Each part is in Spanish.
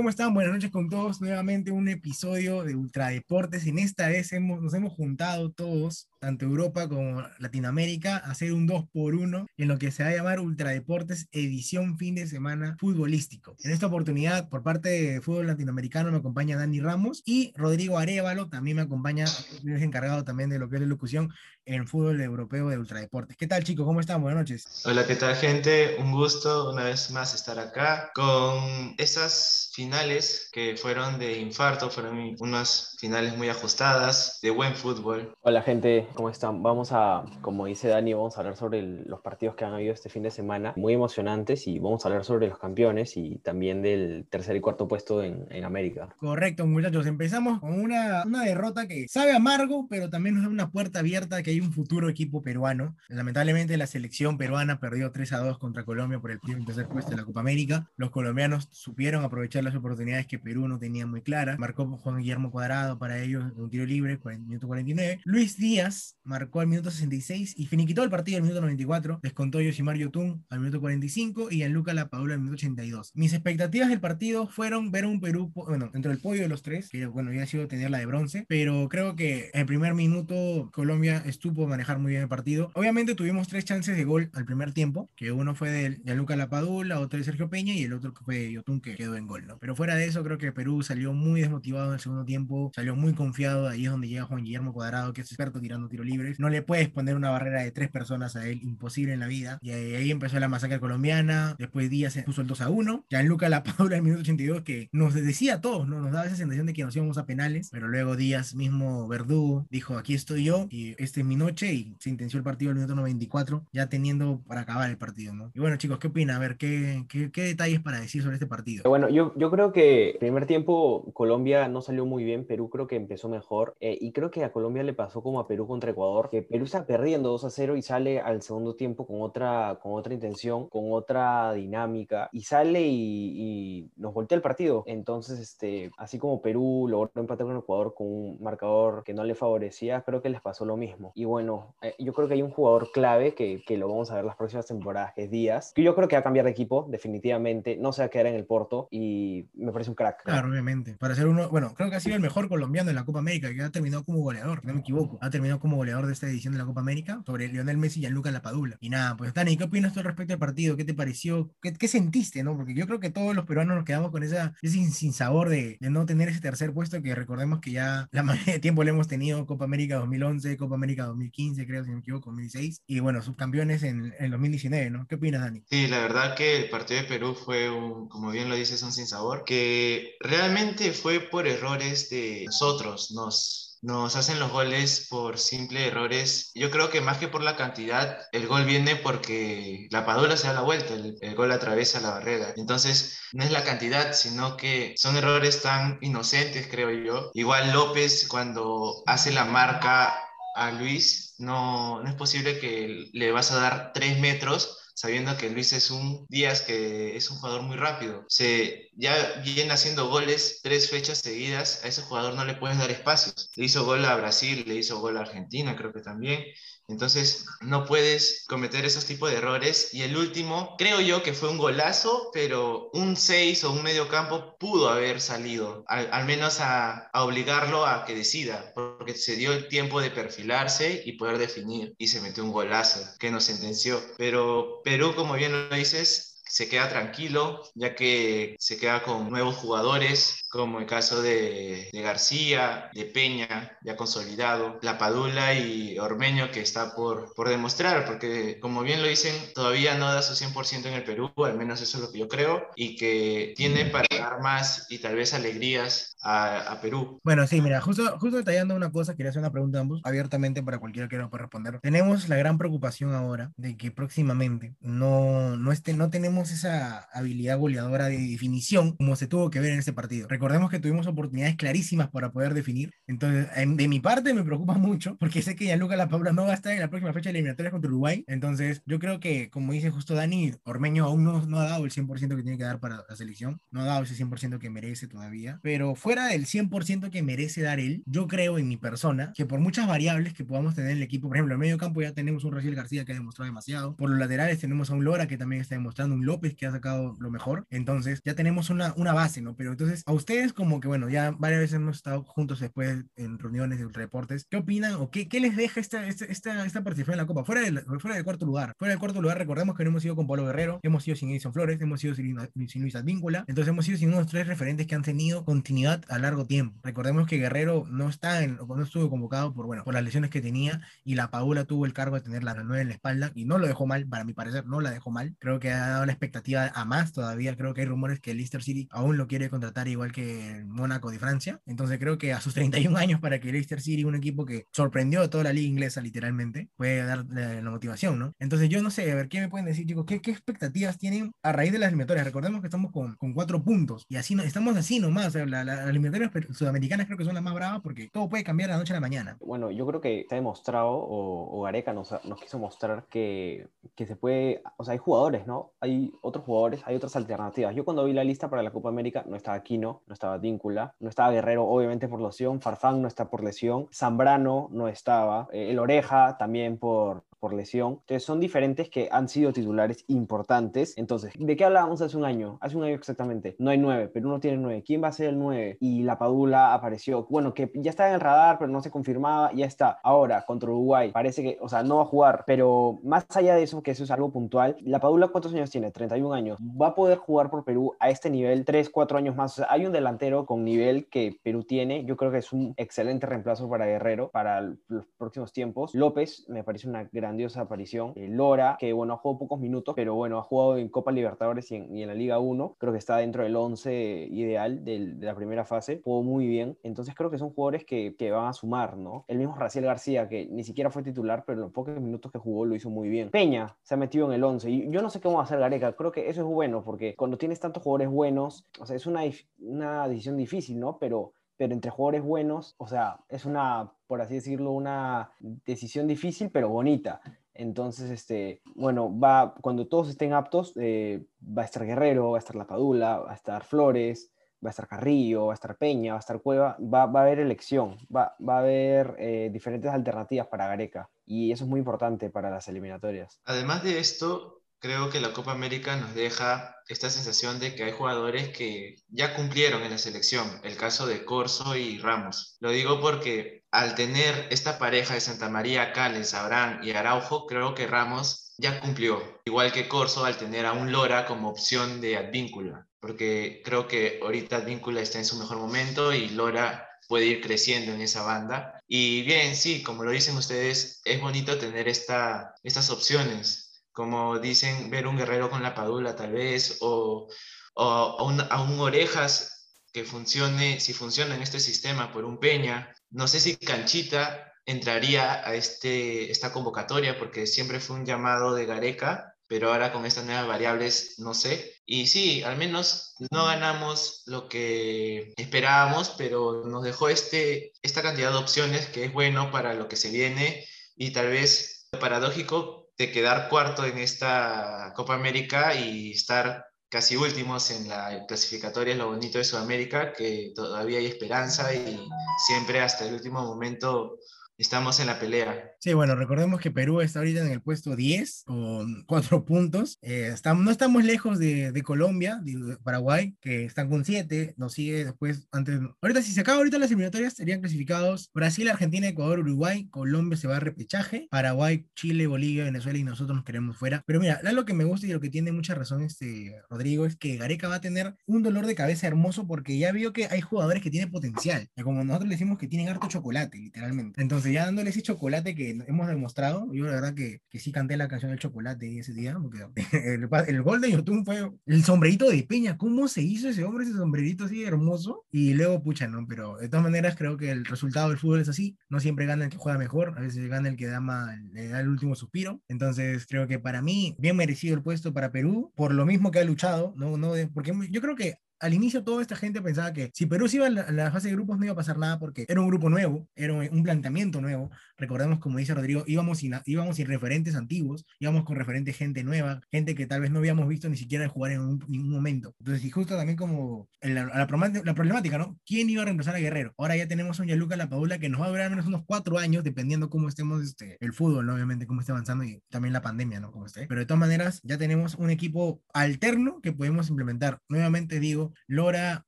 ¿Cómo están? Buenas noches con todos. Nuevamente un episodio de Ultradeportes. En esta vez hemos, nos hemos juntado todos, tanto Europa como Latinoamérica, hacer un 2 por 1 en lo que se va a llamar Ultradeportes edición fin de semana futbolístico. En esta oportunidad, por parte de Fútbol Latinoamericano, me acompaña Dani Ramos y Rodrigo Arevalo también me acompaña, es encargado también de lo que es la locución en fútbol europeo de Ultradeportes. ¿Qué tal chicos? ¿Cómo están? Buenas noches. Hola, ¿qué tal gente? Un gusto una vez más estar acá con esas finales que fueron de infarto, fueron unas finales muy ajustadas, de buen fútbol. Hola gente, ¿cómo están? Vamos a, como dice Dani, vamos a hablar sobre los partidos que han habido este fin de semana, muy emocionantes, y vamos a hablar sobre los campeones y también del tercer y cuarto puesto en, América. Correcto, muchachos. Empezamos con una, una derrota que sabe amargo, pero también nos da una puerta abierta que hay un futuro equipo peruano. Lamentablemente la selección peruana perdió 3 a 2 contra Colombia por el primer y tercer puesto de la Copa América. Los colombianos supieron aprovechar las oportunidades que Perú no tenía muy claras. Marcó Juan Guillermo Cuadrado para ellos un tiro libre, 40, minuto 49. Luis Díaz marcó al minuto 66 y finiquitó el partido al minuto 94. Descontó Yosimar Yotun al minuto 45 y Luca La Paula al minuto 82. Mis expectativas del partido fueron ver un Perú, bueno, dentro del podio de los tres, que bueno, ha sido tener la de bronce, pero creo que el primer minuto Colombia estuvo manejar muy bien el partido. Obviamente tuvimos tres chances de gol al primer tiempo, que uno fue de Gianluca Lapadula, otro de Sergio Peña y el otro fue Yotun que quedó en gol, ¿no? Pero fuera de eso, creo que Perú salió muy desmotivado en el segundo tiempo, salió muy confiado, ahí es donde llega Juan Guillermo Cuadrado, que es experto tirando tiro libres. No le puedes poner una barrera de tres personas a él, imposible en la vida. Y ahí empezó la masacre colombiana, después Díaz puso el 2 a 1, Gianluca Lapadula en el minuto 82 que nos decía a todos, ¿no? Nos daba esa sensación de que nos íbamos a penales, pero luego Díaz mismo verdugo dijo, aquí estoy yo y este es mi noche y se intenció el partido al minuto 94, ya teniendo para acabar el partido, ¿no? Y bueno, chicos, ¿qué opinan? A ver, ¿qué, qué, detalles para decir sobre este partido? Bueno, yo, yo creo que primer tiempo Colombia no salió muy bien, Perú creo que empezó mejor, eh, y creo que a Colombia le pasó como a Perú contra Ecuador, que Perú está perdiendo 2 a 0 y sale al segundo tiempo con otra, con otra intención, con otra dinámica, y sale y, y nos voltea el partido. Entonces, este, así como Perú logró empatar con Ecuador con un marcador que no le favorecía, creo que les pasó lo mismo. Y bueno, eh, yo creo que hay un jugador clave que, que, lo vamos a ver las próximas temporadas, que es Díaz, que yo creo que va a cambiar de equipo, definitivamente, no se va a quedar en el Porto y me parece un crack. Claro, obviamente. Para ser uno, bueno, creo que ha sido el mejor colombiano en la Copa América, que ha terminado como goleador, no me equivoco. Ha terminado como goleador de esta edición de la Copa América sobre Lionel Messi y Gianluca Lapadula. Y nada, pues Dani, ¿qué opinas tú respecto al partido? ¿Qué te pareció? ¿Qué, qué sentiste, no? Porque yo creo que todos los peruanos nos quedamos con esa, ese sin sabor de, de no tener ese tercer puesto que recordemos que ya la mayoría de tiempo le hemos tenido Copa América 2011, Copa América 2015, creo, si no me equivoco, 2016, y bueno, subcampeones en, en 2019, ¿no? ¿Qué opinas, Dani? Sí, la verdad que el partido de Perú fue, un, como bien lo dices, un sinsabor, que realmente fue por errores de nosotros, nos nos hacen los goles por simples errores. Yo creo que más que por la cantidad, el gol viene porque la Padula se da la vuelta, el, el, gol atraviesa la barrera. Entonces, no es la cantidad, sino que son errores tan inocentes, creo yo. Igual López cuando hace la marca a Luis, no, no es posible que le vas a dar tres metros sabiendo que Luis es un Díaz que es un jugador muy rápido. Se ya viene haciendo goles tres fechas seguidas, a ese jugador no le puedes dar espacios. Le hizo gol a Brasil, le hizo gol a Argentina, creo que también. Entonces, no puedes cometer esos tipos de errores. Y el último, creo yo que fue un golazo, pero un 6 o un medio campo pudo haber salido, al, menos a, a, obligarlo a que decida, porque se dio el tiempo de perfilarse y poder definir. Y se metió un golazo que nos sentenció. Pero Perú, como bien lo dices, se queda tranquilo, ya que se queda con nuevos jugadores, como el caso de, de, García, de Peña, ya consolidado, La Padula y Ormeño, que está por, por demostrar, porque como bien lo dicen, todavía no da su 100% en el Perú, al menos eso es lo que yo creo, y que tiene para dar más y tal vez alegrías a, a Perú. Bueno, sí, mira, justo, justo detallando una cosa, quería hacer una pregunta a ambos, abiertamente para cualquiera que nos pueda responder. Tenemos la gran preocupación ahora de que próximamente no, no, este, no tenemos esa habilidad goleadora de definición como se tuvo que ver en este partido. Recordemos que tuvimos oportunidades clarísimas para poder definir. Entonces, de mi parte me preocupa mucho porque sé que ya Lucas La Paula no va a estar en la próxima fecha eliminatoria contra Uruguay. Entonces, yo creo que, como dice justo Dani, Ormeño aún no, no ha dado el 100% que tiene que dar para la selección. No ha dado ese 100% que merece todavía. Pero fuera del 100% que merece dar él, yo creo en mi persona que por muchas variables que podamos tener en el equipo, por ejemplo, en medio campo ya tenemos un Raciel García que ha demostrado demasiado. Por los laterales tenemos a un Lora que también está demostrando, un López que ha sacado lo mejor. Entonces, ya tenemos una, una base, ¿no? Pero entonces, a ustedes como que, bueno, ya varias veces hemos estado juntos después en reuniones de reportes, ¿qué opinan o qué, qué les deja esta, esta, esta, esta participación en la Copa? Fuera del, fuera del cuarto lugar. Fuera del cuarto lugar, recordemos que no hemos ido con Pablo Guerrero, hemos ido sin Edison Flores, hemos ido sin, sin Luis Advíncula, entonces hemos ido sin unos tres referentes que han tenido continuidad a largo tiempo. Recordemos que Guerrero no está en, no estuvo convocado por, bueno, por las lesiones que tenía y la Paula tuvo el cargo de tener la nueve en la espalda y no lo dejó mal, para mi parecer, no la dejó mal. Creo que ha dado la expectativa a más todavía. Creo que hay rumores que Leicester City aún lo quiere contratar igual que el Mónaco de Francia. Entonces creo que a sus 31 años para que Leicester City, un equipo que sorprendió a toda la liga inglesa literalmente, puede dar la, motivación, ¿no? Entonces yo no sé, a ver, ¿qué me pueden decir, chicos? ¿Qué, qué expectativas tienen a raíz de las eliminatorias? Recordemos que estamos con, con cuatro puntos y así no, estamos así nomás. las la, eliminatorias sudamericanas creo que son las más bravas porque todo puede cambiar de la noche a la mañana. Bueno, yo creo que está demostrado, o, o Gareca nos, nos quiso mostrar que, que se puede, o sea, hay jugadores, ¿no? Hay otros jugadores, hay otras alternativas. Yo cuando vi la lista para la Copa América no estaba Aquino, no estaba Díncula, no estaba Guerrero, obviamente por lesión, Farfán no está por lesión, Zambrano no estaba, eh, el Oreja también por, por lesión. Entonces son diferentes que han sido titulares importantes. Entonces, ¿de qué hablábamos hace un año? Hace un año exactamente. No hay nueve, pero uno tiene nueve. ¿Quién va a ser el nueve? Y la Padula apareció. Bueno, que ya estaba en el radar, pero no se confirmaba. Ya está. Ahora, contra Uruguay, parece que, o sea, no va a jugar. Pero más allá de eso, que eso es algo puntual, la Padula, ¿cuántos años tiene? 31 años. Va a poder jugar por Perú a este nivel 3, 4 años más. O sea, hay un delantero con nivel que Perú tiene. Yo creo que es un excelente reemplazo para Guerrero para los próximos tiempos. López me parece una grandiosa aparición. Eh, Lora, que bueno, ha jugado pocos minutos, pero bueno, ha jugado en Copa Libertadores y en, la Liga 1. Creo que está dentro del 11 ideal de la primera fase. Jugó muy bien. Entonces creo que son jugadores que, que van a sumar, ¿no? El mismo Raciel García, que ni siquiera fue titular, pero en los pocos minutos que jugó lo hizo muy bien. Peña se ha metido en el 11 y yo no sé cómo va a hacer Gareca. Creo que eso es bueno porque cuando tienes tantos jugadores buenos, o sea, es una, una decisión difícil, ¿no? Pero pero entre jugadores buenos, o sea, es una, por así decirlo, una decisión difícil, pero bonita. Entonces, este, bueno, va, cuando todos estén aptos, eh, va a estar Guerrero, va a estar La Padula, va a estar Flores, va a estar Carrillo, va a estar Peña, va a estar Cueva, va, va a haber elección, va, va a haber eh, diferentes alternativas para Gareca y eso es muy importante para las eliminatorias. Además de esto, creo que la Copa América nos deja esta sensación de que hay jugadores que ya cumplieron en la selección, el caso de Corso y Ramos. Lo digo porque al tener esta pareja de Santa María, Cales, Abraham y Araujo, creo que Ramos ya cumplió, igual que Corso al tener a un Lora como opción de Advíncula, porque creo que ahorita Advíncula está en su mejor momento y Lora puede ir creciendo en esa banda. Y bien, sí, como lo dicen ustedes, es bonito tener esta, estas opciones como dicen, ver un guerrero con la padula tal vez, o, o a, un, a, un, orejas que funcione, si funciona en este sistema por un peña. No sé si Canchita entraría a este, esta convocatoria porque siempre fue un llamado de Gareca, pero ahora con estas nuevas variables no sé. Y sí, al menos no ganamos lo que esperábamos, pero nos dejó este, esta cantidad de opciones que es bueno para lo que se viene y tal vez paradójico de quedar cuarto en esta Copa América y estar casi últimos en la clasificatoria, es lo bonito de Sudamérica, que todavía hay esperanza y siempre hasta el último momento estamos en la pelea. Sí, bueno, recordemos que Perú está ahorita en el puesto 10 con cuatro puntos. Eh, estamos, no estamos lejos de, de Colombia, de Paraguay, que están con 7. Nos sigue después, antes. Ahorita, si se acaba ahorita las eliminatorias, serían clasificados Brasil, Argentina, Ecuador, Uruguay. Colombia se va a repechaje. Paraguay, Chile, Bolivia, Venezuela y nosotros nos queremos fuera. Pero mira, lo que me gusta y lo que tiene mucha razón este Rodrigo es que Gareca va a tener un dolor de cabeza hermoso porque ya vio que hay jugadores que tienen potencial. Como nosotros le decimos que tienen harto chocolate, literalmente. Entonces, ya dándole ese chocolate que hemos demostrado, yo la verdad que, que sí canté la canción del chocolate ese día, porque el, el gol de YouTube fue el sombrerito de Peña, ¿cómo se hizo ese hombre, ese sombrerito así hermoso? Y luego, pucha, ¿no? Pero de todas maneras creo que el resultado del fútbol es así, no siempre gana el que juega mejor, a veces gana el que da, más, le da el último suspiro, entonces creo que para mí, bien merecido el puesto para Perú, por lo mismo que ha luchado, ¿no? no porque yo creo que al inicio toda esta gente pensaba que si Perú se iba a la, la fase de grupos no iba a pasar nada porque era un grupo nuevo, era un, planteamiento nuevo. Recordemos, como dice Rodrigo, íbamos sin, íbamos sin referentes antiguos, íbamos con referentes gente nueva, gente que tal vez no habíamos visto ni siquiera jugar en un- ningún momento. Entonces, y justo también como la, la, la problemática, ¿no? ¿Quién iba a reemplazar a Guerrero? Ahora ya tenemos a un Gianluca Lapadula que nos va a durar al menos unos cuatro años, dependiendo cómo estemos, este, el fútbol, ¿no? Obviamente, cómo esté avanzando y también la pandemia, ¿no? Como esté. Pero de todas maneras, ya tenemos un equipo alterno que podemos implementar. Nuevamente digo, Lora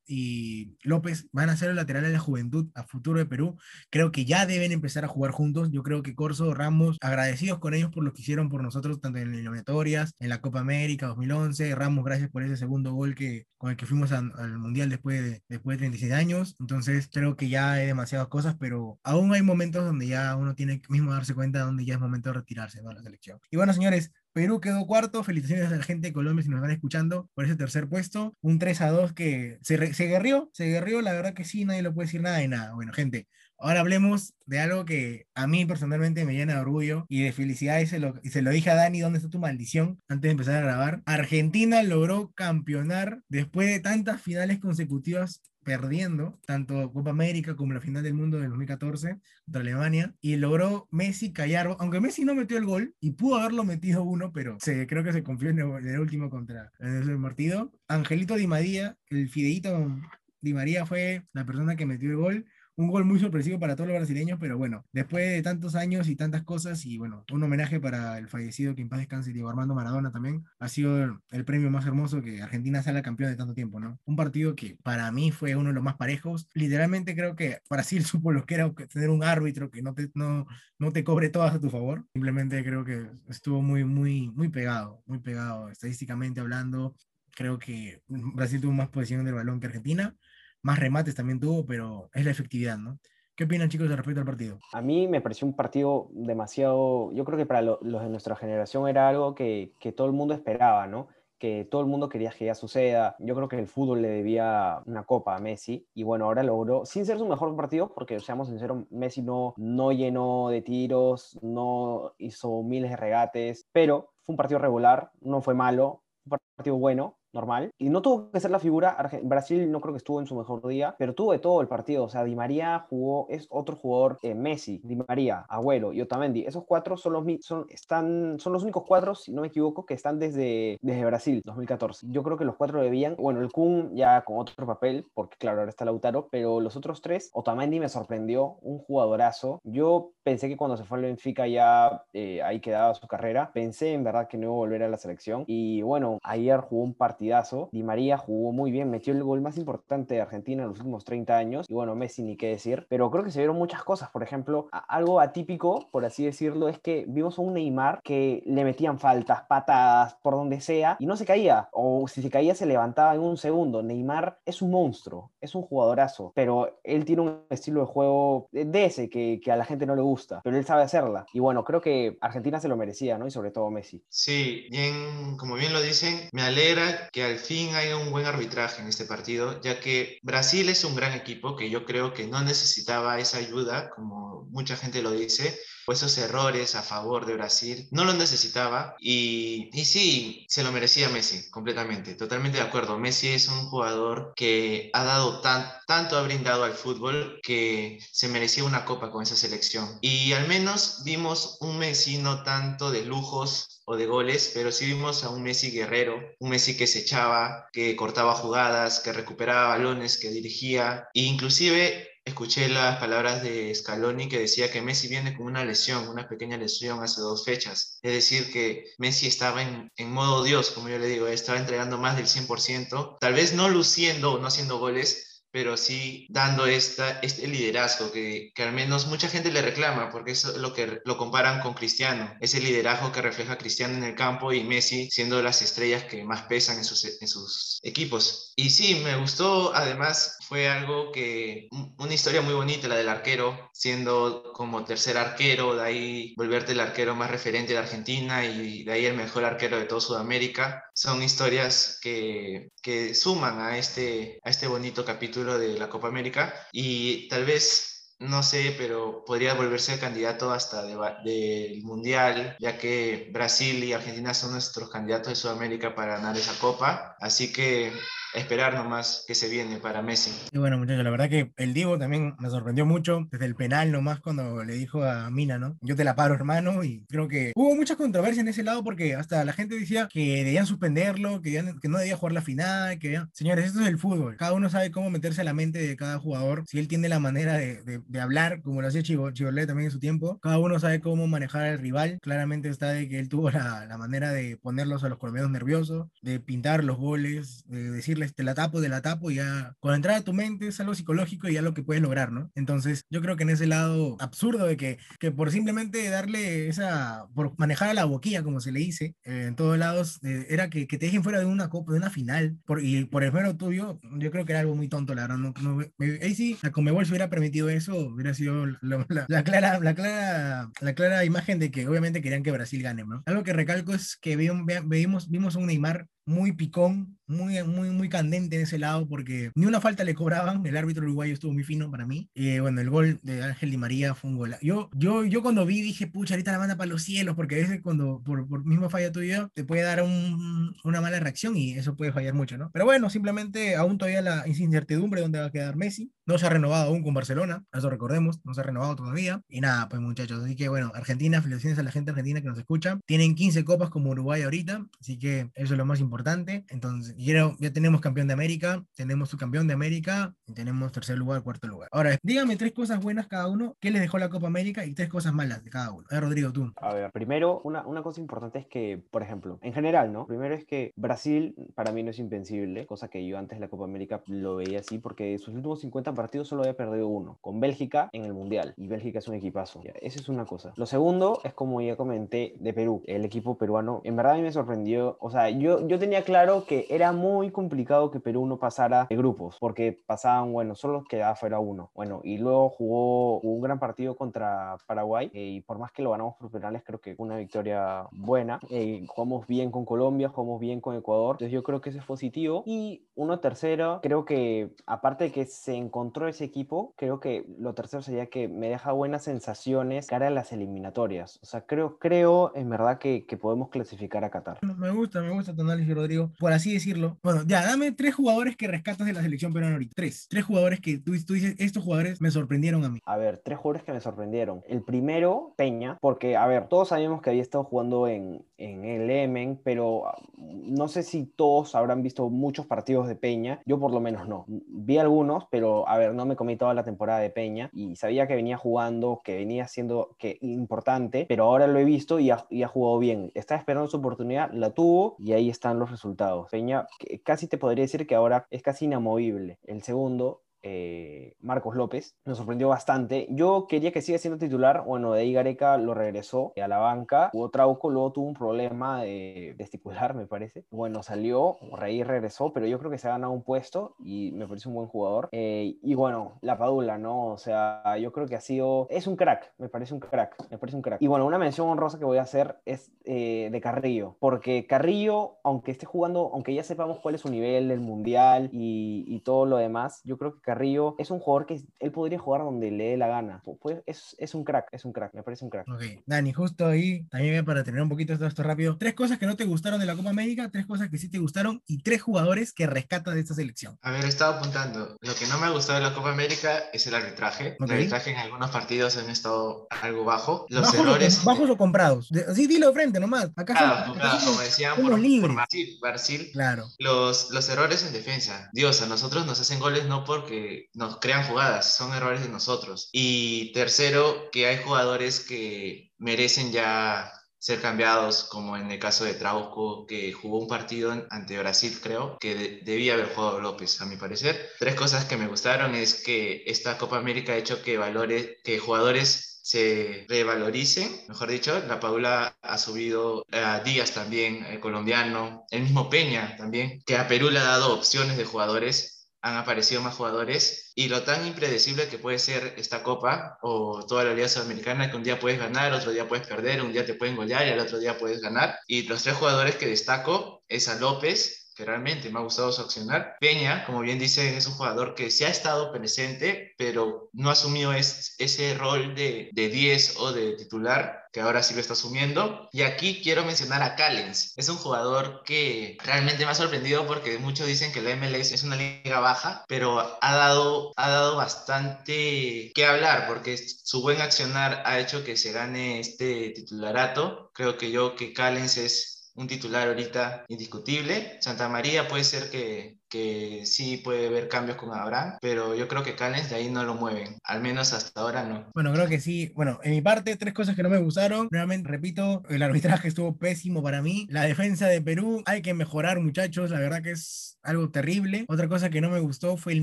y López van a ser los laterales de la juventud a futuro de Perú. Creo que ya deben empezar a jugar juntos. Yo creo que Corso, Ramos, agradecidos con ellos por lo que hicieron por nosotros, tanto en eliminatorias, en la Copa América 2011. Ramos, gracias por ese segundo gol que, con el que fuimos al, al Mundial después de, después de 36 años. Entonces, creo que ya hay demasiadas cosas, pero aún hay momentos donde ya uno tiene que mismo darse cuenta de donde ya es momento de retirarse de la selección. Y bueno, señores, Perú quedó cuarto. Felicitaciones a la gente de Colombia si nos están escuchando por ese tercer puesto. Un 3 a 2 que se, se guerrió, se guerrió. La verdad que sí, nadie lo puede decir nada de nada. Bueno, gente, ahora hablemos de algo que a mí personalmente me llena de orgullo y de felicidad. Y se lo, y se lo dije a Dani, ¿dónde está tu maldición? Antes de empezar a grabar. Argentina logró campeonar después de tantas finales consecutivas perdiendo, tanto Copa América como la final del mundo del 2014 contra Alemania, y logró Messi callar, aunque Messi no metió el gol, y pudo haberlo metido uno, pero se, creo que se confió en el, el último contra en ese partido. Angelito Di María, el fideíto Di María fue la persona que metió el gol, un gol muy sorpresivo para todos los brasileños, pero bueno, después de tantos años y tantas cosas, y bueno, un homenaje para el fallecido, que en paz descanse, Diego Armando Maradona también, ha sido el, premio más hermoso que Argentina salga campeón de tanto tiempo, ¿no? Un partido que para mí fue uno de los más parejos. Literalmente creo que Brasil supo lo que era tener un árbitro que no te, no, no te cobre todas a tu favor. Simplemente creo que estuvo muy, muy, muy pegado, muy pegado, estadísticamente hablando. Creo que Brasil tuvo más posesión del balón que Argentina más remates también tuvo, pero es la efectividad, ¿no? ¿Qué opinan chicos respecto al partido? A mí me pareció un partido demasiado, yo creo que para lo, los de nuestra generación era algo que, que, todo el mundo esperaba, ¿no? Que todo el mundo quería que ya suceda. Yo creo que el fútbol le debía una copa a Messi y bueno, ahora logró, sin ser su mejor partido, porque seamos sinceros, Messi no, no llenó de tiros, no hizo miles de regates, pero fue un partido regular, no fue malo, un partido bueno, normal. Y no tuvo que ser la figura. Brasil no creo que estuvo en su mejor día, pero tuvo de todo el partido. O sea, Di María jugó, es otro jugador, eh, Messi, Di María, Agüero y Otamendi. Esos cuatro son los, son, están, son los únicos cuatro, si no me equivoco, que están desde, desde Brasil, 2014. Yo creo que los cuatro debían, bueno, el Kun ya con otro papel, porque claro, ahora está Lautaro, pero los otros tres, Otamendi me sorprendió, un jugadorazo. Yo pensé que cuando se fue al Benfica ya eh, ahí quedaba su carrera. Pensé en verdad que no iba a volver a la selección. Y bueno, ayer jugó un partido partidazo. Di María jugó muy bien, metió el gol más importante de Argentina en los últimos 30 años. Y bueno, Messi ni qué decir. Pero creo que se vieron muchas cosas. Por ejemplo, algo atípico, por así decirlo, es que vimos a un Neymar que le metían faltas, patadas, por donde sea, y no se caía. O si se caía, se levantaba en un segundo. Neymar es un monstruo, es un jugadorazo. Pero él tiene un estilo de juego de ese que, que a la gente no le gusta. Pero él sabe hacerla. Y bueno, creo que Argentina se lo merecía, ¿no? Y sobre todo Messi. Sí, bien, como bien lo dicen, me alegra que al fin haya un buen arbitraje en este partido, ya que Brasil es un gran equipo que yo creo que no necesitaba esa ayuda, como mucha gente lo dice, o esos errores a favor de Brasil, no lo necesitaba y, y sí, se lo merecía Messi completamente, totalmente de acuerdo. Messi es un jugador que ha dado tan, tanto, ha brindado al fútbol que se merecía una copa con esa selección. Y al menos vimos un Messi no tanto de lujos o de goles, pero sí vimos a un Messi guerrero, un Messi que se echaba, que cortaba jugadas, que recuperaba balones, que dirigía, e inclusive escuché las palabras de Scaloni que decía que Messi viene con una lesión, una pequeña lesión hace dos fechas. Es decir, que Messi estaba en, en modo Dios, como yo le digo, estaba entregando más del 100%, tal vez no luciendo no haciendo goles, pero sí dando esta, este liderazgo que, que, al menos mucha gente le reclama, porque eso es lo que lo comparan con Cristiano, ese liderazgo que refleja Cristiano en el campo y Messi siendo las estrellas que más pesan en sus, en sus equipos. Y sí, me gustó, además fue algo que, una historia muy bonita, la del arquero, siendo como tercer arquero, de ahí volverte el arquero más referente de Argentina y de ahí el mejor arquero de toda Sudamérica. Son historias que, que suman a este, a este bonito capítulo de la Copa América y tal vez, no sé, pero podría volverse candidato hasta del de Mundial, ya que Brasil y Argentina son nuestros candidatos de Sudamérica para ganar esa Copa. Así que esperar nomás que se viene para Messi. Y bueno, muchachos, la verdad que el Diego también me sorprendió mucho desde el penal nomás cuando le dijo a Mina, ¿no? Yo te la paro, hermano, y creo que hubo mucha controversia en ese lado porque hasta la gente decía que debían suspenderlo, que, no debía jugar la final, que Señores, esto es el fútbol. Cada uno sabe cómo meterse a la mente de cada jugador. Si él tiene la manera de, hablar, como lo hacía Chivo, Chivolé también en su tiempo, cada uno sabe cómo manejar al rival. Claramente está de que él tuvo la, la manera de ponerlos a los colombianos nerviosos, de pintar los goles, de decirles te la tapo, te la tapo, ya con entrar a tu mente es algo psicológico y ya lo que puedes lograr, ¿no? Entonces, yo creo que en ese lado absurdo de que, que por simplemente darle esa, por manejar a la boquilla, como se le dice, eh, en todos lados, eh, era que, que, te dejen fuera de una copa, de una final, por, y por el mero tuyo, yo creo que era algo muy tonto, la verdad. No, no, ahí sí, la Comebol se hubiera permitido eso, hubiera sido la, la, clara, la, clara, la clara imagen de que obviamente querían que Brasil gane, ¿no? Algo que recalco es que vimos, vimos un Neymar muy picón, muy, muy, muy candente en ese lado, porque ni una falta le cobraban. El árbitro uruguayo estuvo muy fino para mí. y bueno, el gol de Ángel Di María fue un gol. Yo, yo, yo cuando vi dije, pucha, ahorita la manda para los cielos, porque a veces cuando por, por mismo falla tuyo te puede dar un, una mala reacción y eso puede fallar mucho, ¿no? Pero bueno, simplemente aún todavía la incertidumbre donde va a quedar Messi. No se ha renovado aún con Barcelona, eso recordemos, no se ha renovado todavía. Y nada, pues muchachos, así que bueno, Argentina, felicitaciones a la gente argentina que nos escucha. Tienen 15 copas como Uruguay ahorita, así que eso es lo más importante. Entonces, ya, ya tenemos campeón de América, tenemos su campeón de América y tenemos tercer lugar, cuarto lugar. Ahora, dígame tres cosas buenas cada uno, ¿qué les dejó la Copa América y tres cosas malas de cada uno? A ver, Rodrigo, tú. A ver, primero, una, una cosa importante es que, por ejemplo, en general, ¿no? Primero es que Brasil para mí no es invencible, cosa que yo antes de la Copa América lo veía así, porque sus últimos 50 partidos solo había perdido uno, con Bélgica en el Mundial, y Bélgica es un equipazo. esa es una cosa. Lo segundo es como ya comenté de Perú, el equipo peruano, en verdad a mí me sorprendió, o sea, yo, yo tenía claro que era muy complicado que Perú no pasara de grupos, porque pasaban, bueno, solo quedaba fuera uno. Bueno, y luego jugó, un gran partido contra Paraguay, eh, y por más que lo ganamos por penales, creo que una victoria buena. Eh, jugamos bien con Colombia, jugamos bien con Ecuador, entonces yo creo que eso es positivo. Y uno tercero, creo que aparte de que se encontró ese equipo, creo que lo tercero sería que me deja buenas sensaciones cara a las eliminatorias. O sea, creo, creo en verdad que, que podemos clasificar a Qatar. Me gusta, me gusta tu análisis, Rodrigo. Por así decirlo. Bueno, ya, dame tres jugadores que rescatas de la selección peruana ahorita. Tres. Tres jugadores que tú, tú dices, estos jugadores me sorprendieron a mí. A ver, tres jugadores que me sorprendieron. El primero, Peña, porque, a ver, todos sabíamos que había estado jugando en, en el Emen, pero ah, no sé si todos habrán visto muchos partidos de Peña. Yo por lo menos no. Vi algunos, pero, a ver, no me comí toda la temporada de Peña y sabía que venía jugando, que venía siendo que, importante, pero ahora lo he visto y ha, y jugado bien. Estaba esperando su oportunidad, la tuvo y ahí están los resultados. Peña casi te podría decir que ahora es casi inamovible. El segundo eh, Marcos López. Nos sorprendió bastante. Yo quería que siga siendo titular. Bueno, de ahí Gareca lo regresó a la banca. Hubo Trauco, luego tuvo un problema de testicular, me parece. Bueno, salió, Rey regresó, pero yo creo que se ha ganado un puesto y me parece un buen jugador. Eh, y bueno, la Padula, ¿no? O sea, yo creo que ha sido. Es un crack, me parece un crack. Me parece un crack. Y bueno, una mención honrosa que voy a hacer es eh, de Carrillo, porque Carrillo, aunque esté jugando, aunque ya sepamos cuál es su nivel del mundial y, y todo lo demás, yo creo que Carrillo es un jugador que él podría jugar donde le dé la gana. Pues es, es, un crack, es un crack, me parece un crack. Ok, Dani, justo ahí, también para tener un poquito de esto rápido, tres cosas que no te gustaron de la Copa América, tres cosas que sí te gustaron y tres jugadores que rescatan de esta selección. A ver, he estado apuntando. Lo que no me ha gustado de la Copa América es el arbitraje. El arbitraje en algunos partidos han estado algo bajo. Los bajos errores. O, bajos o comprados. Así dilo de frente nomás. Acá claro, claro, como decían por, por Brasil, Brasil, claro. los, los errores en defensa. Dios, a nosotros nos hacen goles no porque nos crean jugadas, son errores de nosotros. Y tercero, que hay jugadores que merecen ya ser cambiados, como en el caso de Trauco, que jugó un partido ante Brasil, creo, que debía haber jugado López, a mi parecer. Tres cosas que me gustaron es que esta Copa América ha hecho que, valores, que jugadores se revaloricen, mejor dicho, la Paula ha subido a Díaz también, el colombiano, el mismo Peña también, que a Perú le ha dado opciones de jugadores han aparecido más jugadores y lo tan impredecible que puede ser esta copa o toda la Liga Sudamericana que un día puedes ganar, otro día puedes perder, un día te pueden golear y al otro día puedes ganar. Y los tres jugadores que destaco es a López, realmente me ha gustado su accionar. Peña, como bien dice, es un jugador que se ha estado presente, pero no asumió ese rol de, de 10 o de titular que ahora sí lo está asumiendo. Y aquí quiero mencionar a Callens. Es un jugador que realmente me ha sorprendido porque muchos dicen que la MLS es una liga baja, pero ha dado, ha dado bastante que hablar porque su buen accionar ha hecho que se gane este titularato. Creo que yo que Callens es un titular ahorita indiscutible. Santa María puede ser que, que sí puede haber cambios con Abraham, pero yo creo que Callens de ahí no lo mueven, al menos hasta ahora no. Bueno, creo que sí. Bueno, en mi parte, tres cosas que no me gustaron. Nuevamente, repito, el arbitraje estuvo pésimo para mí. La defensa de Perú, hay que mejorar, muchachos. La verdad que es algo terrible. Otra cosa que no me gustó fue el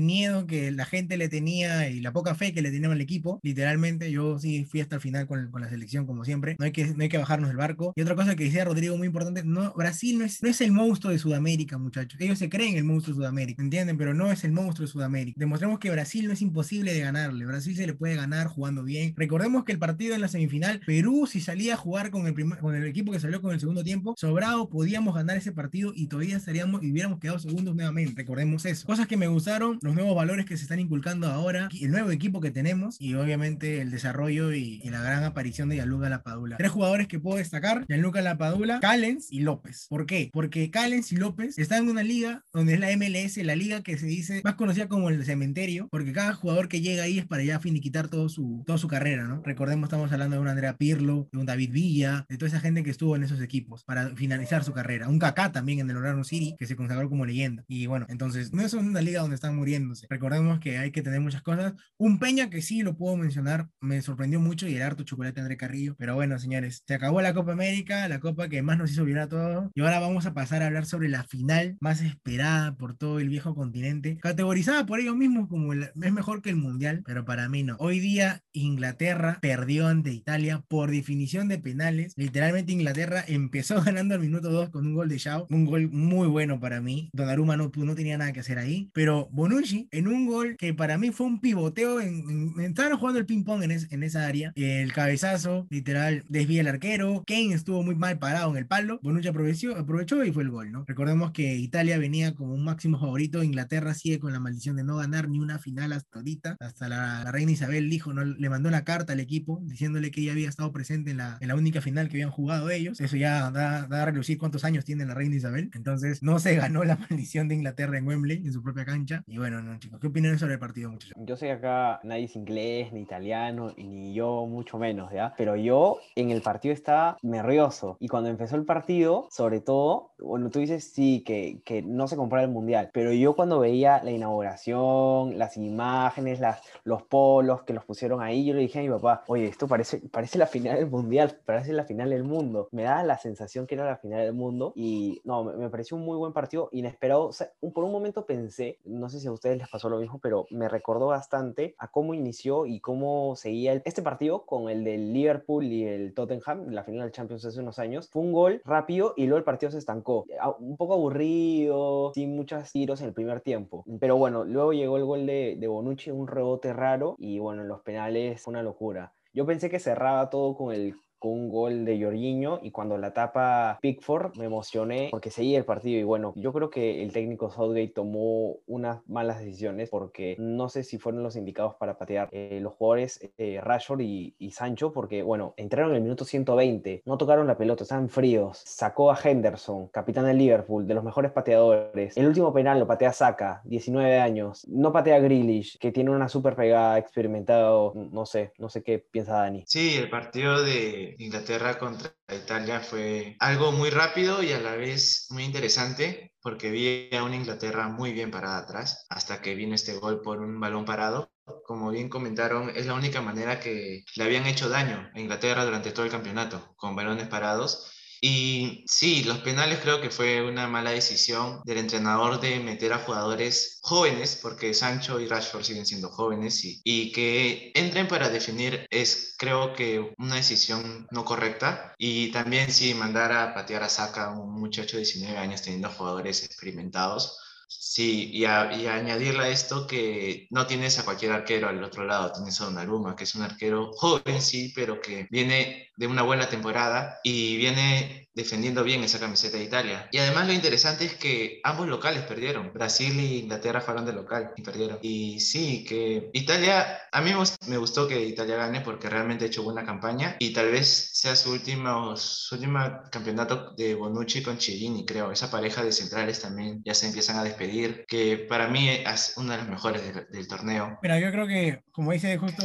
miedo que la gente le tenía y la poca fe que le tenían al equipo. Literalmente, yo sí fui hasta el final con, con la selección, como siempre. No hay, que, no hay que bajarnos del barco. Y otra cosa que decía Rodrigo, muy importante, no, Brasil no es, no es el monstruo de Sudamérica, muchachos. Ellos se creen el monstruo de Sudamérica, ¿entienden? Pero no es el monstruo de Sudamérica. Demostremos que Brasil no es imposible de ganarle. Brasil se le puede ganar jugando bien. Recordemos que el partido en la semifinal, Perú, si salía a jugar con el, equipo que salió con el segundo tiempo, sobrado, podíamos ganar ese partido y todavía estaríamos y hubiéramos quedado segundos nuevamente. Recordemos eso. Cosas que me gustaron, los nuevos valores que se están inculcando ahora, el nuevo equipo que tenemos y obviamente el desarrollo y, la gran aparición de Yaluga Lapadula. Tres jugadores que puedo destacar: Yaluga Lapadula, Callens y López. ¿Por qué? Porque Callens y López están en una liga donde es la MLS, la liga que se dice más conocida como el cementerio, porque cada jugador que llega ahí es para ya finiquitar todo su, toda su carrera, ¿no? Recordemos, estamos hablando de un Andrea Pirlo, de un David Villa, de toda esa gente que estuvo en esos equipos para finalizar su carrera. Un Kaká también en el Orlando City, que se consagró como leyenda. Y bueno, entonces, no es una liga donde están muriéndose. Recordemos que hay que tener muchas cosas. Un Peña que sí lo puedo mencionar, me sorprendió mucho y el harto chocolate André Carrillo. Pero bueno, señores, se acabó la Copa América, la copa que más nos hizo vibrar a todos. Y ahora vamos a pasar a hablar sobre la final más esperada por todo el viejo continente, categorizada por ellos mismos como es mejor que el mundial, pero para mí no. Hoy día Inglaterra perdió ante Italia por definición de penales. Literalmente Inglaterra empezó ganando al minuto 2 con un gol de Shaw, un gol muy bueno para mí. Donnarumma no, no tenía nada que hacer ahí, pero Bonucci en un gol que para mí fue un pivoteo, en, estaban jugando el ping pong en, en esa área, el cabezazo literal desvía el arquero, Kane estuvo muy mal parado en el palo, Bonucci aprovechó, aprovechó y fue el gol, ¿no? Recordemos que Italia venía como un máximo favorito, Inglaterra sigue con la maldición de no ganar ni una final hasta ahorita, hasta la, reina Isabel dijo, no, le mandó la carta al equipo diciéndole que ella había estado presente en la, en la única final que habían jugado ellos, eso ya da, da a relucir cuántos años tiene la reina Isabel, entonces no se ganó la maldición de Inglaterra en Wembley, en su propia cancha, y bueno, no chicos, ¿qué opinan sobre el partido muchachos? Yo sé que acá nadie es inglés, ni italiano, ni yo mucho menos, ¿ya? Pero yo en el partido estaba nervioso, y cuando empezó el partido, sobre todo, bueno, tú dices sí, que, que no se compara el mundial, pero yo cuando veía la inauguración, las imágenes, las, los polos que los pusieron ahí, yo le dije a mi papá, oye, esto parece, parece la final del mundial, parece la final del mundo. Me da la sensación que era la final del mundo y no, me, pareció un muy buen partido, inesperado. O sea, por un momento pensé, no sé si a ustedes les pasó lo mismo, pero me recordó bastante a cómo inició y cómo seguía este partido con el del Liverpool y el Tottenham, la final del Champions hace unos años. Fue un gol rápido y luego el partido se estancó. Un poco aburrido, sin tiros en el primer tiempo. Pero bueno, luego llegó el gol de, de Bonucci, un rebote raro y bueno, en los penales fue una locura. Yo pensé que cerraba todo con el con un gol de Jorginho y cuando la tapa Pickford me emocioné porque seguía el partido y bueno, yo creo que el técnico Southgate tomó unas malas decisiones porque no sé si fueron los indicados para patear eh, los jugadores eh, Rashford y, Sancho porque bueno, entraron en el minuto 120, no tocaron la pelota, estaban fríos, sacó a Henderson, capitán del Liverpool, de los mejores pateadores, el último penal lo patea Saka, 19 años, no patea Grealish, que tiene una super pegada, experimentado, no sé, no sé qué piensa Dani. Sí, el partido de Inglaterra contra Italia fue algo muy rápido y a la vez muy interesante porque vi a una Inglaterra muy bien parada atrás hasta que vino este gol por un balón parado. Como bien comentaron, es la única manera que le habían hecho daño a Inglaterra durante todo el campeonato, con balones parados y sí, los penales creo que fue una mala decisión del entrenador de meter a jugadores jóvenes, porque Sancho y Rashford siguen siendo jóvenes, y, y que entren para definir es creo que una decisión no correcta. Y también sí, mandar a patear a Saka, un muchacho de 19 años teniendo jugadores experimentados Sí, y, a, y añadirle a esto que no tienes a cualquier arquero al otro lado, tienes a Donnarumma, que es un arquero joven, sí, pero que viene de una buena temporada y viene defendiendo bien esa camiseta de Italia. Y además lo interesante es que ambos locales perdieron. Brasil e Inglaterra fueron de local y perdieron. Y sí, que Italia, a mí me gustó que Italia gane porque realmente ha hecho buena campaña y tal vez sea su último, su último campeonato de Bonucci con Chiellini, creo. Esa pareja de centrales también ya se empiezan a despedir, que para mí es una de las mejores del torneo. Mira, yo creo que, como dice justo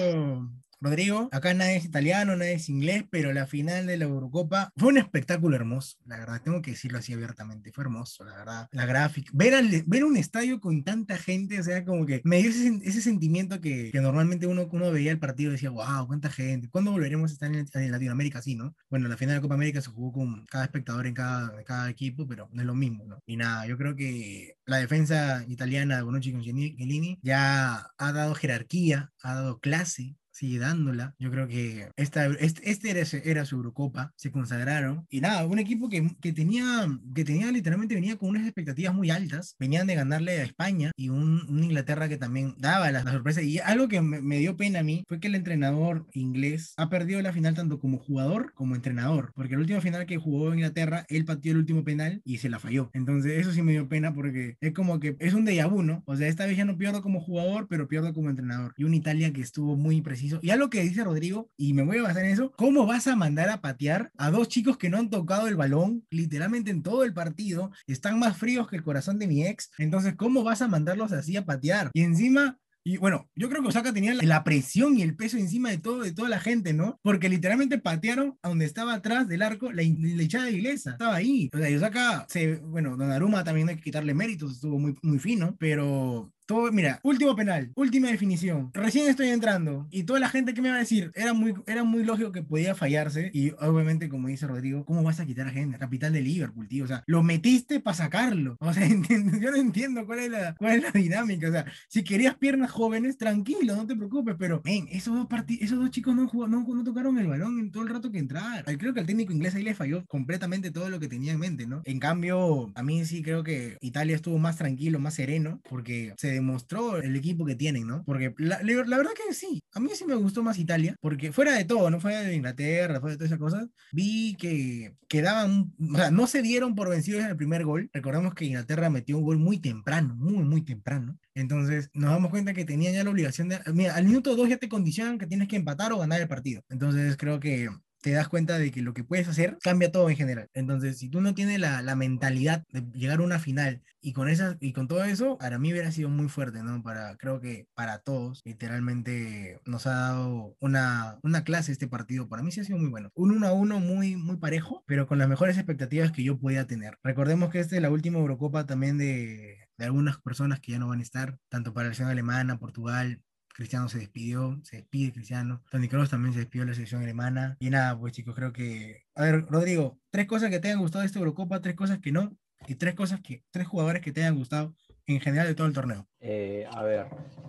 Rodrigo, acá nadie es italiano, nadie es inglés, pero la final de la Eurocopa fue un espectáculo hermoso, la verdad, tengo que decirlo así abiertamente, fue hermoso, la verdad, la gráfica, ver, ver un estadio con tanta gente, o sea, como que me dio ese, sentimiento que, normalmente uno, uno veía el partido y decía, wow, cuánta gente, ¿cuándo volveremos a estar en, Latinoamérica así, no? Bueno, la final de la Copa América se jugó con cada espectador en cada, cada equipo, pero no es lo mismo, ¿no? Y nada, yo creo que la defensa italiana de Bonucci con Chiellini ya ha dado jerarquía, ha dado clase, sigue dándola. Yo creo que esta, este, este era, era, su Eurocopa, se consagraron. Y nada, un equipo que, que, tenía, que tenía literalmente venía con unas expectativas muy altas. Venían de ganarle a España y un, Inglaterra que también daba la, sorpresa. Y algo que me, dio pena a mí fue que el entrenador inglés ha perdido la final tanto como jugador como entrenador. Porque el último final que jugó Inglaterra, él pateó el último penal y se la falló. Entonces eso sí me dio pena porque es como que es un déjà vu, ¿no? O sea, esta vez ya no pierdo como jugador, pero pierdo como entrenador. Y un Italia que estuvo muy preciso Ya lo que dice Rodrigo, y me voy a basar en eso, ¿cómo vas a mandar a patear a dos chicos que no han tocado el balón literalmente en todo el partido? Están más fríos que el corazón de mi ex. Entonces, ¿cómo vas a mandarlos así a patear? Y encima y bueno, yo creo que Osaka tenía la, presión y el peso encima de todo, de toda la gente, ¿no? Porque literalmente patearon a donde estaba atrás del arco la, la hinchada de iglesia. Estaba ahí. O sea, Osaka, se, bueno, Donnarumma también hay que quitarle méritos, estuvo muy, muy fino, pero todo, mira, último penal, última definición. Recién estoy entrando y toda la gente que me va a decir, era muy, era muy lógico que podía fallarse. Y obviamente, como dice Rodrigo, ¿cómo vas a quitar a gente? Capital de Liverpool, tío. O sea, lo metiste para sacarlo. O sea, yo no entiendo cuál es, la, cuál es la dinámica. O sea, si querías piernas jóvenes, tranquilo, no te preocupes. Pero, ven, esos dos, esos dos chicos no, no, no tocaron el balón en todo el rato que entraron. Creo que al técnico inglés ahí le falló completamente todo lo que tenía en mente, ¿no? En cambio, a mí sí creo que Italia estuvo más tranquilo, más sereno, porque se demostró el equipo que tienen, ¿no? Porque la, la, verdad que sí, a mí sí me gustó más Italia, porque fuera de todo, no fuera de Inglaterra, fuera de todas esas cosas, vi que quedaban, o sea, no se dieron por vencidos en el primer gol. Recordemos que Inglaterra metió un gol muy temprano, muy, muy temprano. Entonces nos damos cuenta que tenían ya la obligación de, mira, al minuto 2 ya te condicionan que tienes que empatar o ganar el partido. Entonces creo que te das cuenta de que lo que puedes hacer cambia todo en general. Entonces, si tú no tienes la, la mentalidad de llegar a una final y con esas y con todo eso, para mí hubiera sido muy fuerte, ¿no? Para, creo que para todos, literalmente nos ha dado una, una clase este partido. Para mí sí ha sido muy bueno. Un 1 a 1 muy, muy parejo, pero con las mejores expectativas que yo podía tener. Recordemos que este es la última Eurocopa también de, de algunas personas que ya no van a estar, tanto para la selección alemana, Portugal, Cristiano se despidió, se despide Cristiano. Tony Kroos también se despidió de la selección alemana. Y nada, pues chicos, creo que. A ver, Rodrigo, tres cosas que te hayan gustado de esta Eurocopa, tres cosas que no, y tres cosas que, tres jugadores que te hayan gustado en general de todo el torneo. Eh, a ver,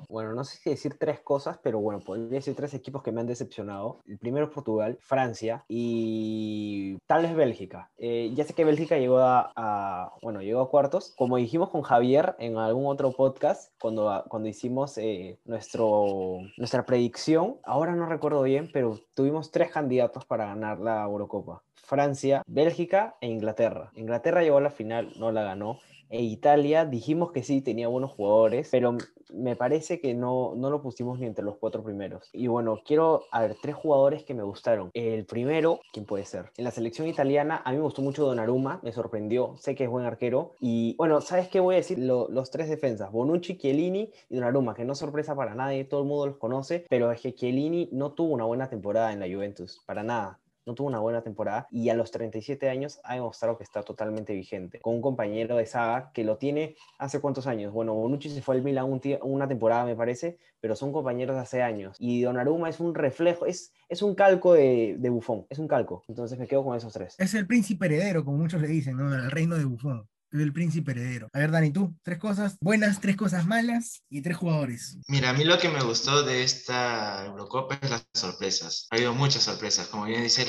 bueno, no sé si decir tres cosas, pero bueno, podría decir tres equipos que me han decepcionado. El primero es Portugal, Francia y tal vez Bélgica. Eh, ya sé que Bélgica llegó a, bueno, llegó a cuartos. Como dijimos con Javier en algún otro podcast, cuando, cuando hicimos eh, nuestro, nuestra predicción, ahora no recuerdo bien, pero tuvimos tres candidatos para ganar la Eurocopa. Francia, Bélgica e Inglaterra. Inglaterra llegó a la final, no la ganó e Italia dijimos que sí, tenía buenos jugadores, pero me parece que no, no lo pusimos ni entre los cuatro primeros. Y bueno, quiero, a ver, tres jugadores que me gustaron. El primero, ¿quién puede ser? En la selección italiana, a mí me gustó mucho Donnarumma, me sorprendió, sé que es buen arquero. Y bueno, ¿sabes qué voy a decir? los tres defensas, Bonucci, Chiellini y Donnarumma, que no es sorpresa para nadie, todo el mundo los conoce, pero es que Chiellini no tuvo una buena temporada en la Juventus, para nada no tuvo una buena temporada y a los 37 años ha demostrado que está totalmente vigente. Con un compañero de saga que lo tiene hace cuántos años. Bueno, Bonucci se fue al Milan una temporada, me parece, pero son compañeros de hace años. Y Donnarumma es un reflejo, es, es un calco de, de Buffon, es un calco. Entonces me quedo con esos tres. Es el príncipe heredero, como muchos le dicen, ¿no? El reino de Buffon del príncipe heredero. A ver, Dani, tú, tres cosas buenas, tres cosas malas y tres jugadores. Mira, a mí lo que me gustó de esta Eurocopa es las sorpresas. Ha habido muchas sorpresas, como bien dice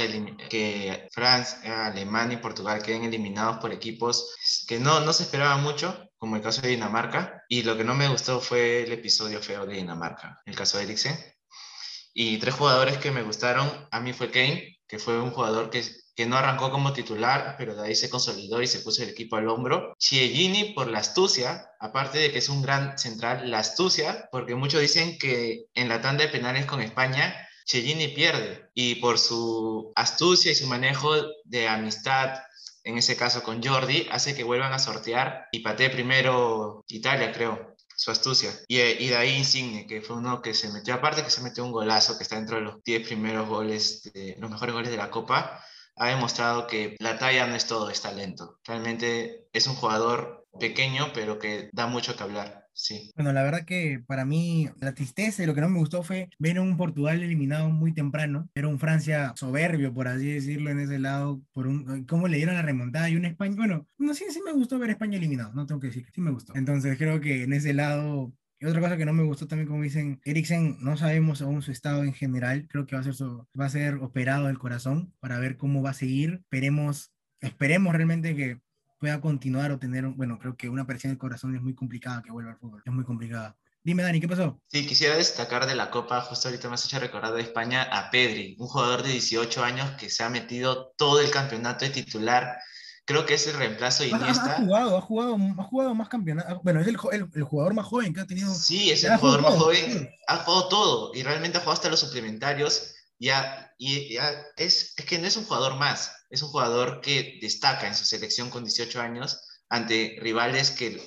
que Francia, Alemania y Portugal queden eliminados por equipos que no, no se esperaba mucho, como el caso de Dinamarca. Y lo que no me gustó fue el episodio feo de Dinamarca, el caso de Eriksen. Y tres jugadores que me gustaron, a mí fue Kane, que fue un jugador que que no arrancó como titular, pero de ahí se consolidó y se puso el equipo al hombro. Chiellini por la astucia, aparte de que es un gran central, la astucia, porque muchos dicen que en la tanda de penales con España, Chiellini pierde y por su astucia y su manejo de amistad, en ese caso con Jordi, hace que vuelvan a sortear y patee primero Italia, creo su astucia. Y, y, de ahí Insigne, que fue uno que se metió, aparte que se metió un golazo, que está dentro de los 10 primeros goles, de, los mejores goles de la Copa, ha demostrado que la talla no es todo, es talento. Realmente es un jugador pequeño, pero que da mucho que hablar. Sí. Bueno, la verdad que para mí la tristeza y lo que no me gustó fue ver un Portugal eliminado muy temprano. Era un Francia soberbio, por así decirlo, en ese lado, por un cómo le dieron la remontada y un España. Bueno, no sé sí, sí me gustó ver España eliminado, no tengo que decir, sí me gustó. Entonces creo que en ese lado y otra cosa que no me gustó también, como dicen, Eriksen, no sabemos aún su estado en general. Creo que va a ser, su, va a ser operado del corazón para ver cómo va a seguir. Esperemos, esperemos realmente que pueda continuar o tener, bueno, creo que una presión del corazón es muy complicada que vuelva al fútbol. Es muy complicada. Dime, Dani, ¿qué pasó? Sí, quisiera destacar de la Copa, justo ahorita me has hecho recordar de España, a Pedri, un jugador de 18 años que se ha metido todo el campeonato de titular creo que es el reemplazo de Iniesta. Ha, jugado, ha jugado, ha jugado más campeonatos. Bueno, es el, el, jugador más joven que ha tenido. Sí, es el jugador más joven. Ha jugado todo y realmente ha jugado hasta los suplementarios. Ya, y ya es, es que no es un jugador más, es un jugador que destaca en su selección con 18 años ante rivales que,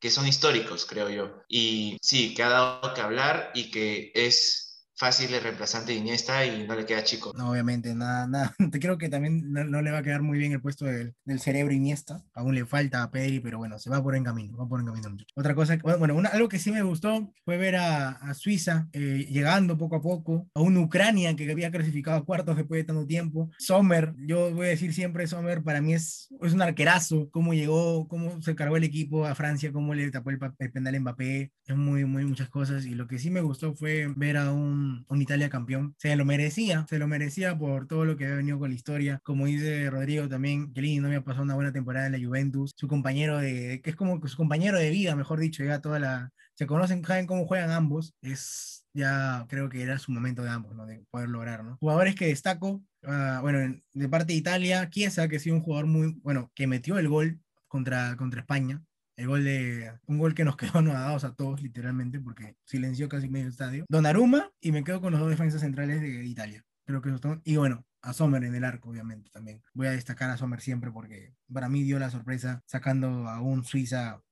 que son históricos, creo yo. Y sí, que ha dado que hablar y que es fácil el reemplazante de Iniesta y no le queda chico. No, obviamente, nada, nada. Creo que también no, le va a quedar muy bien el puesto del, del, cerebro Iniesta. Aún le falta a Pedri, pero bueno, se va por en camino, va por en camino. Otra cosa, bueno, una, algo que sí me gustó fue ver a, a Suiza eh, llegando poco a poco, a una Ucrania que había clasificado a cuartos después de tanto tiempo. Sommer, yo voy a decir siempre Sommer, para mí es, es un arquerazo, cómo llegó, cómo se cargó el equipo a Francia, cómo le tapó el, el penal Mbappé, es muy, muy muchas cosas. Y lo que sí me gustó fue ver a un un, Italia campeón. Se lo merecía, se lo merecía por todo lo que había venido con la historia. Como dice Rodrigo también, que no había pasado una buena temporada en la Juventus. Su compañero de, que es como su compañero de vida, mejor dicho, ya toda la, se conocen, saben cómo juegan ambos. Es ya creo que era su momento de ambos, ¿no? De poder lograr, ¿no? Jugadores que destaco, uh, bueno, de parte de Italia, Chiesa, que ha sido un jugador muy, bueno, que metió el gol contra, contra España, el gol de un gol que nos quedó anonadados a todos literalmente porque silenció casi medio estadio. Donnarumma y me quedo con los dos defensas centrales de Italia. Creo que eso y bueno, a Sommer en el arco obviamente también. Voy a destacar a Sommer siempre porque para mí dio la sorpresa sacando a un Suiza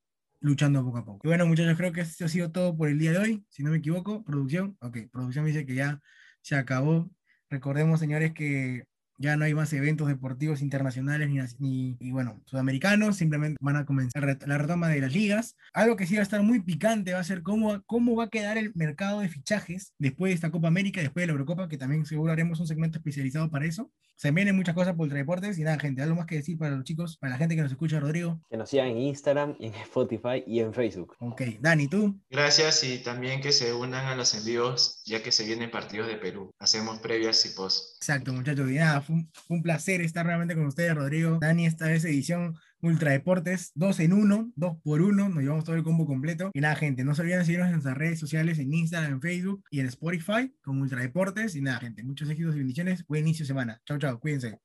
luchando poco a poco. Y bueno, muchachos, creo que esto ha sido todo por el día de hoy. Si no me equivoco, producción. Ok, producción dice que ya se acabó. Recordemos, señores, que ya no hay más eventos deportivos internacionales ni, y bueno, sudamericanos, simplemente van a comenzar la retoma de las ligas. Algo que sí va a estar muy picante va a ser cómo, cómo va a quedar el mercado de fichajes después de esta Copa América, después de la Eurocopa, que también seguro haremos un segmento especializado para eso. Se vienen muchas cosas por Deportes y nada, gente, algo más que decir para los chicos, para la gente que nos escucha, Rodrigo. Que nos sigan en Instagram, en Spotify y en Facebook. Ok, Dani, ¿tú? Gracias y también que se unan a los envíos, ya que se vienen partidos de Perú. Hacemos previas y post. Exacto, muchachos, y nada, fue un, placer estar realmente con ustedes, Rodrigo. Dani, esta vez edición Ultra Deportes, dos en uno, dos por uno, nos llevamos todo el combo completo. Y nada, gente, no se olviden de seguirnos en nuestras redes sociales, en Instagram, en Facebook y en Spotify, como Ultra Deportes. Y nada, gente, muchos éxitos y bendiciones. Buen inicio de semana. Chao, chao, cuídense.